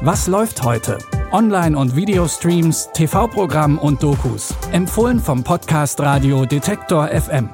Was läuft heute? Online- und Videostreams, TV-Programm und Dokus. Empfohlen vom Podcast Radio Detektor FM.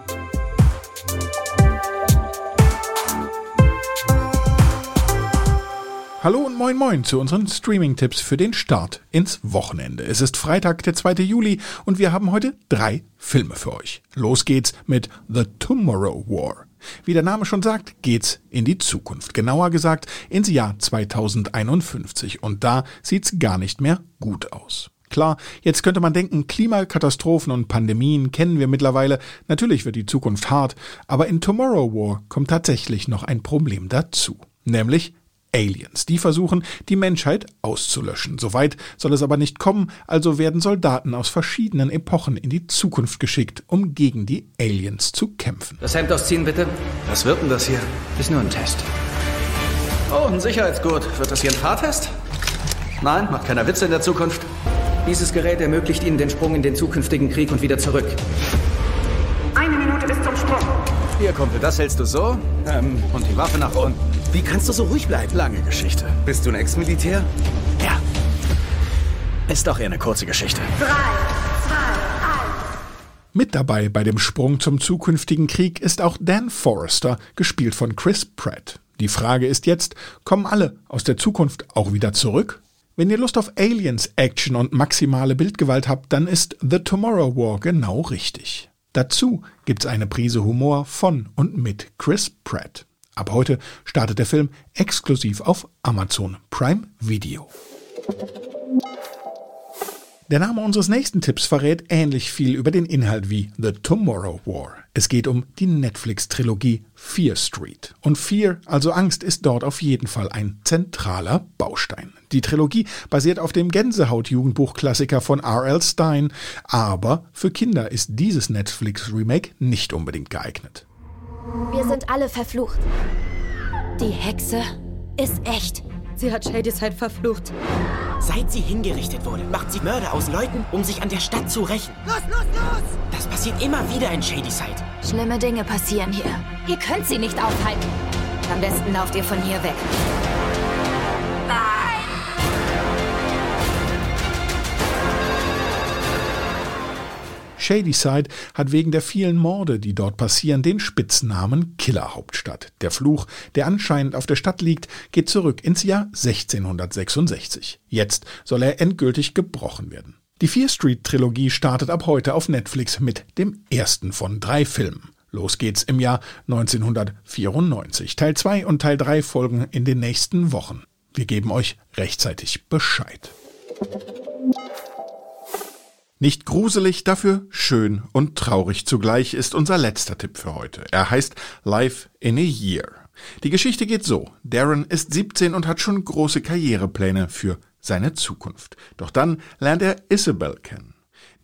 Hallo und moin moin zu unseren Streaming-Tipps für den Start ins Wochenende. Es ist Freitag, der 2. Juli und wir haben heute drei Filme für euch. Los geht's mit The Tomorrow War. Wie der Name schon sagt, geht's in die Zukunft. Genauer gesagt ins Jahr 2051 und da sieht's gar nicht mehr gut aus. Klar, jetzt könnte man denken, Klimakatastrophen und Pandemien kennen wir mittlerweile. Natürlich wird die Zukunft hart, aber in Tomorrow War kommt tatsächlich noch ein Problem dazu. Nämlich Aliens. Die versuchen, die Menschheit auszulöschen. Soweit soll es aber nicht kommen, also werden Soldaten aus verschiedenen Epochen in die Zukunft geschickt, um gegen die Aliens zu kämpfen. Das Hemd ausziehen, bitte. Was wird denn das hier? Ist nur ein Test. Oh, ein Sicherheitsgurt. Wird das hier ein Fahrtest? Nein, macht keiner Witze in der Zukunft. Dieses Gerät ermöglicht Ihnen den Sprung in den zukünftigen Krieg und wieder zurück. Eine Minute bis zum Sprung. Hier, Kumpel, das hältst du so. Ähm, und die Waffe nach unten. Wie kannst du so ruhig bleiben? Lange Geschichte. Bist du ein Ex-Militär? Ja. Ist doch eher eine kurze Geschichte. Drei, zwei, eins. Mit dabei bei dem Sprung zum zukünftigen Krieg ist auch Dan Forrester, gespielt von Chris Pratt. Die Frage ist jetzt, kommen alle aus der Zukunft auch wieder zurück? Wenn ihr Lust auf Aliens, Action und maximale Bildgewalt habt, dann ist The Tomorrow War genau richtig. Dazu gibt's eine Prise Humor von und mit Chris Pratt. Ab heute startet der Film exklusiv auf Amazon Prime Video. Der Name unseres nächsten Tipps verrät ähnlich viel über den Inhalt wie The Tomorrow War. Es geht um die Netflix-Trilogie Fear Street. Und Fear, also Angst, ist dort auf jeden Fall ein zentraler Baustein. Die Trilogie basiert auf dem Gänsehaut-Jugendbuchklassiker von R.L. Stein, aber für Kinder ist dieses Netflix-Remake nicht unbedingt geeignet. Wir sind alle verflucht. Die Hexe ist echt. Sie hat Shadyside verflucht. Seit sie hingerichtet wurde, macht sie Mörder aus Leuten, um sich an der Stadt zu rächen. Los, los, los! Das passiert immer wieder in Shadyside. Schlimme Dinge passieren hier. Ihr könnt sie nicht aufhalten. Am besten lauft ihr von hier weg. Shadyside hat wegen der vielen Morde, die dort passieren, den Spitznamen Killerhauptstadt. Der Fluch, der anscheinend auf der Stadt liegt, geht zurück ins Jahr 1666. Jetzt soll er endgültig gebrochen werden. Die Fear Street Trilogie startet ab heute auf Netflix mit dem ersten von drei Filmen. Los geht's im Jahr 1994. Teil 2 und Teil 3 folgen in den nächsten Wochen. Wir geben euch rechtzeitig Bescheid. Nicht gruselig, dafür schön und traurig zugleich ist unser letzter Tipp für heute. Er heißt Life in a Year. Die Geschichte geht so. Darren ist 17 und hat schon große Karrierepläne für seine Zukunft. Doch dann lernt er Isabel kennen.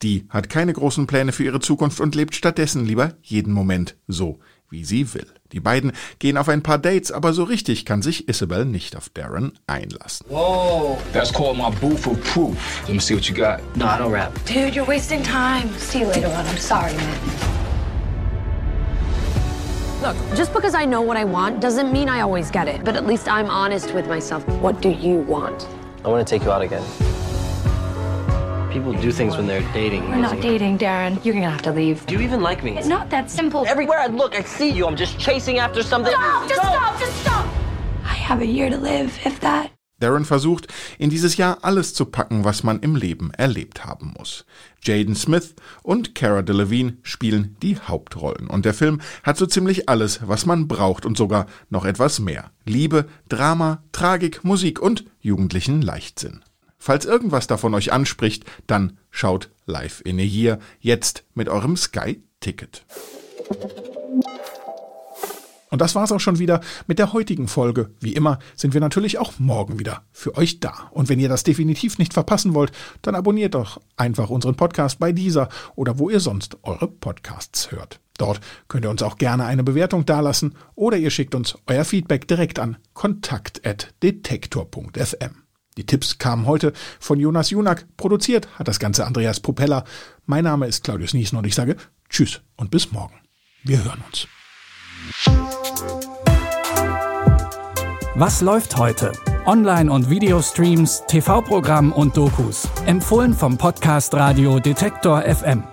Die hat keine großen Pläne für ihre Zukunft und lebt stattdessen lieber jeden Moment so, wie sie will. Die beiden gehen auf ein paar Dates, aber so richtig kann sich Isabel nicht auf Darren einlassen. Whoa, that's called my booth of proof. Let me see what you got. No, I don't rap. Dude, you're wasting time. See you later on. I'm sorry, man. Look, just because I know what I want doesn't mean I always get it. But at least I'm honest with myself. What do you want? I want to take you out again. People do things when they're dating. We're not dating, Darren. You're gonna have to leave. Do you even like me? It's not that simple. Everywhere I look, I see you. I'm just chasing after something. Stop! Just stop! Just stop! I have a year to live, if that. Darren versucht, in dieses Jahr alles zu packen, was man im Leben erlebt haben muss. Jaden Smith und Cara Delevingne spielen die Hauptrollen. Und der Film hat so ziemlich alles, was man braucht und sogar noch etwas mehr. Liebe, Drama, Tragik, Musik und jugendlichen Leichtsinn. Falls irgendwas davon euch anspricht, dann schaut Live in Year jetzt mit eurem Sky-Ticket. Und das war's auch schon wieder mit der heutigen Folge. Wie immer sind wir natürlich auch morgen wieder für euch da. Und wenn ihr das definitiv nicht verpassen wollt, dann abonniert doch einfach unseren Podcast bei dieser oder wo ihr sonst eure Podcasts hört. Dort könnt ihr uns auch gerne eine Bewertung dalassen oder ihr schickt uns euer Feedback direkt an kontakt.detektor.fm. Die Tipps kamen heute von Jonas Junak. Produziert hat das Ganze Andreas Propeller. Mein Name ist Claudius Niesen und ich sage Tschüss und bis morgen. Wir hören uns. Was läuft heute? Online- und Videostreams, TV-Programm und Dokus. Empfohlen vom Podcast Radio Detektor FM.